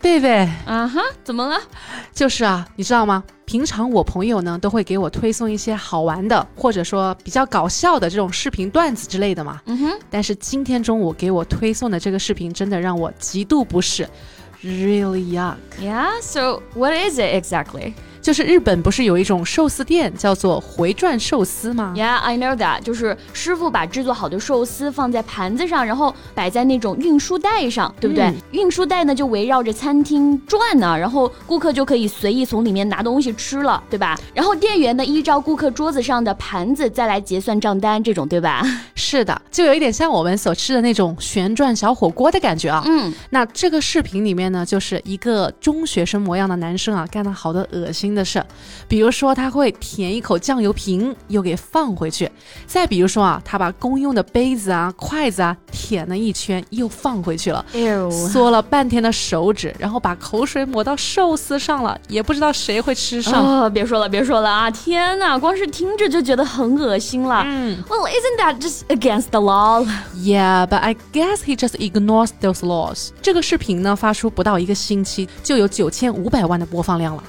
贝贝，啊哈，怎么了？就是啊，你知道吗？平常我朋友呢都会给我推送一些好玩的，或者说比较搞笑的这种视频段子之类的嘛。嗯哼。但是今天中午给我推送的这个视频真的让我极度不适，really yuck。Yeah, so what is it exactly? 就是日本不是有一种寿司店叫做回转寿司吗？Yeah, I know that。就是师傅把制作好的寿司放在盘子上，然后摆在那种运输带上，对不对？运输带呢就围绕着餐厅转呢，然后顾客就可以随意从里面拿东西吃了，对吧？然后店员呢依照顾客桌子上的盘子再来结算账单，这种对吧？是的，就有一点像我们所吃的那种旋转小火锅的感觉啊。嗯，那这个视频里面呢，就是一个中学生模样的男生啊，干了好多恶心。的是，比如说他会舔一口酱油瓶，又给放回去；再比如说啊，他把公用的杯子啊、筷子啊舔了一圈，又放回去了，缩了半天的手指，然后把口水抹到寿司上了，也不知道谁会吃上。哦，别说了，别说了啊！天哪，光是听着就觉得很恶心了。嗯，Well, isn't that just against the law? Yeah, but I guess he just ignores those laws. 这个视频呢，发出不到一个星期，就有九千五百万的播放量了。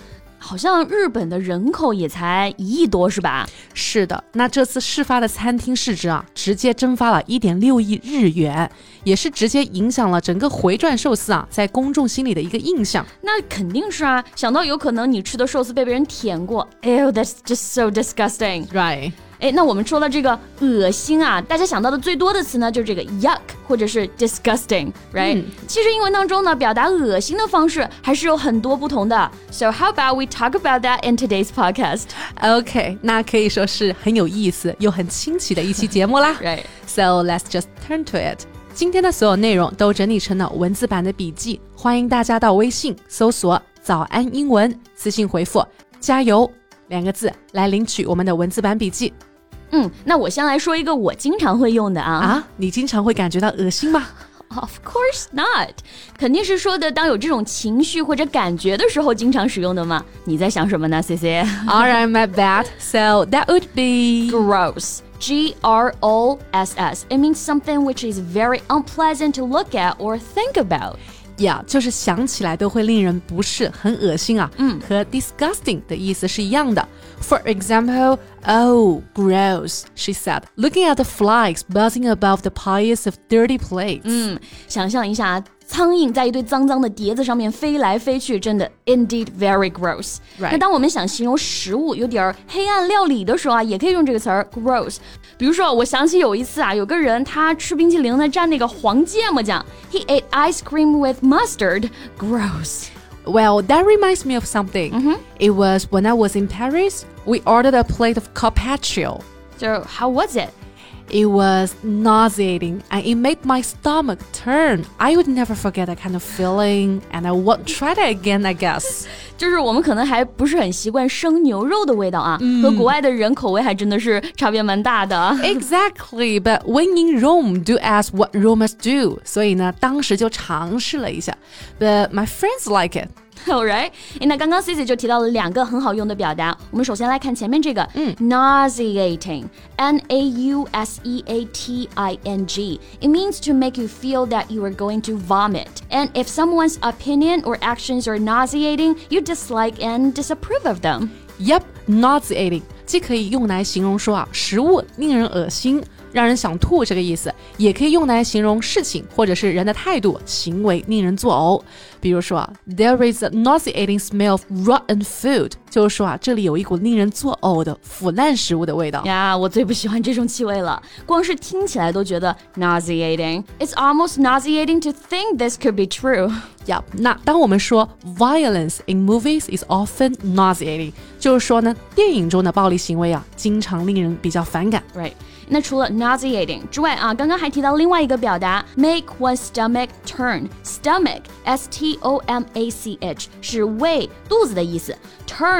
好像日本的人口也才一亿多，是吧？是的，那这次事发的餐厅市值啊，直接蒸发了一点六亿日元，也是直接影响了整个回转寿司啊在公众心里的一个印象。那肯定是啊，想到有可能你吃的寿司被别人舔过，哎呦，That's just so disgusting，right？哎，那我们说到这个恶心啊，大家想到的最多的词呢，就是这个 yuck 或者是 disgusting，right？、嗯、其实英文当中呢，表达恶心的方式还是有很多不同的。So how about we talk about that in today's podcast? OK，那可以说是很有意思又很新奇的一期节目啦。right. So let's just turn to it. 今天的所有内容都整理成了文字版的笔记，欢迎大家到微信搜索“早安英文”，私信回复“加油”两个字来领取我们的文字版笔记。嗯，那我先来说一个我经常会用的啊啊，你经常会感觉到恶心吗？Of course not，肯定是说的当有这种情绪或者感觉的时候经常使用的嘛。你在想什么呢，C C? All right, my bad. So that would be gross. G R O S S. It means something which is very unpleasant to look at or think about. Yeah，就是想起来都会令人不适，很恶心啊。嗯，和 disgusting 的意思是一样的。For example, oh, gross, she said, looking at the flies buzzing above the piles of dirty plates. 嗯，想象一下。苍蝇在一堆脏脏的碟子上面飞来飞去，真的 indeed very gross。那当我们想形容食物有点黑暗料理的时候啊，也可以用这个词儿 gross。比如说，我想起有一次啊，有个人他吃冰淇淋呢蘸那个黄芥末酱，he ate ice cream with mustard. Well, that reminds me of something. Mm -hmm. It was when I was in Paris. We ordered a plate of carpaccio. So, how was it? It was nauseating and it made my stomach turn. I would never forget that kind of feeling and I won't try that again, I guess. 就是我们可能还不是很习惯生牛肉的味道啊，嗯、和国外的人口味还真的是差别蛮大的。Exactly, but when in Rome, do as what Romans do. 所以呢，当时就尝试了一下，but my friends like it. Alright，那刚刚 Cici 就提到了两个很好用的表达。我们首先来看前面这个，嗯，nauseating，n a u s e a t i n g。It means to make you feel that you are going to vomit. And if someone's opinion or actions are nauseating, you dislike and disapprove of them. Yep, nauseating 既可以用来形容说啊食物令人恶心。 让人想吐这个意思，也可以用来形容事情或者是人的态度、行为令人作呕。比如说，There is a nauseating smell of rotten food，就是说啊，这里有一股令人作呕的腐烂食物的味道呀。我最不喜欢这种气味了，光是听起来都觉得 nauseating。It's almost nauseating to think this could be true. 呀，那当我们说 violence in movies is often nauseating，就是说呢，电影中的暴力行为啊，经常令人比较反感。Right。那除了 nauseating 之外啊，刚刚还提到另外一个表达，make one's stomach turn。stomach s t o m a c h 是胃肚子的意思，turn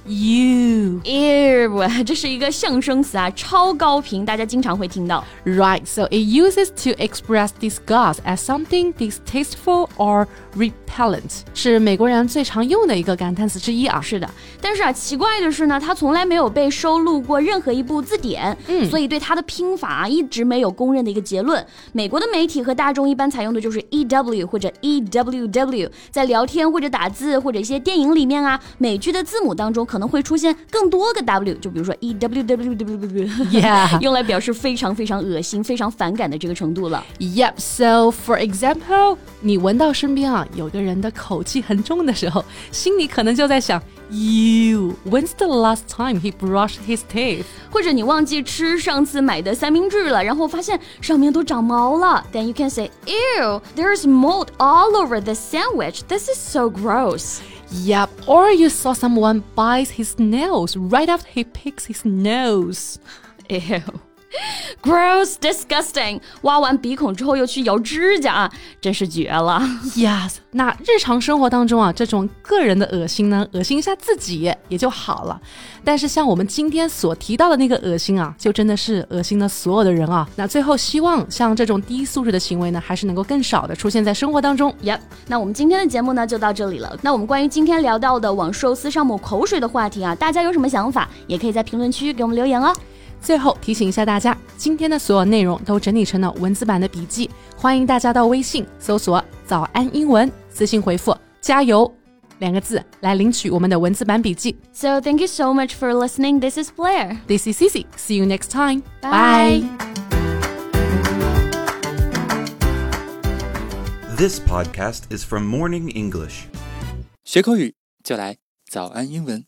you. Ew，这是一个象声词啊，超高频，大家经常会听到。Right, so it uses to express disgust as something distasteful or repellent，是美国人最常用的一个感叹词之一啊。是的，但是啊，奇怪的是呢，它从来没有被收录过任何一部字典，嗯，所以对它的拼法啊，一直没有公认的一个结论。美国的媒体和大众一般采用的就是 e w 或者 e w w，在聊天或者打字或者一些电影里面啊，美剧的字母当中可能会出现更多个 w，就比如说 e w w w w，yeah，用来表示非常非常恶心、非常反感的这个程度了。Yep. So for example，你闻到身边啊有个人的口气很重的时候，心里可能就在想。You, when's the last time he brushed his teeth？或者你忘记吃上次买的三明治了，然后发现上面都长毛了。Then you can say, Ew, there's mold all over the sandwich. This is so gross. Yep. Or you saw someone bite his nails right after he picks his nose. Ew. Gross, disgusting！挖完鼻孔之后又去咬指甲，真是绝了。Yes，那日常生活当中啊，这种个人的恶心呢，恶心一下自己也就好了。但是像我们今天所提到的那个恶心啊，就真的是恶心了所有的人啊。那最后希望像这种低素质的行为呢，还是能够更少的出现在生活当中。Yep，那我们今天的节目呢就到这里了。那我们关于今天聊到的往寿司上抹口水的话题啊，大家有什么想法，也可以在评论区给我们留言哦。最后提醒一下大家，今天的所有内容都整理成了文字版的笔记，欢迎大家到微信搜索“早安英文”，私信回复“加油”两个字来领取我们的文字版笔记。So thank you so much for listening. This is Blair. This is Cici. See you next time. Bye. This podcast is from Morning English. 学口语就来早安英文。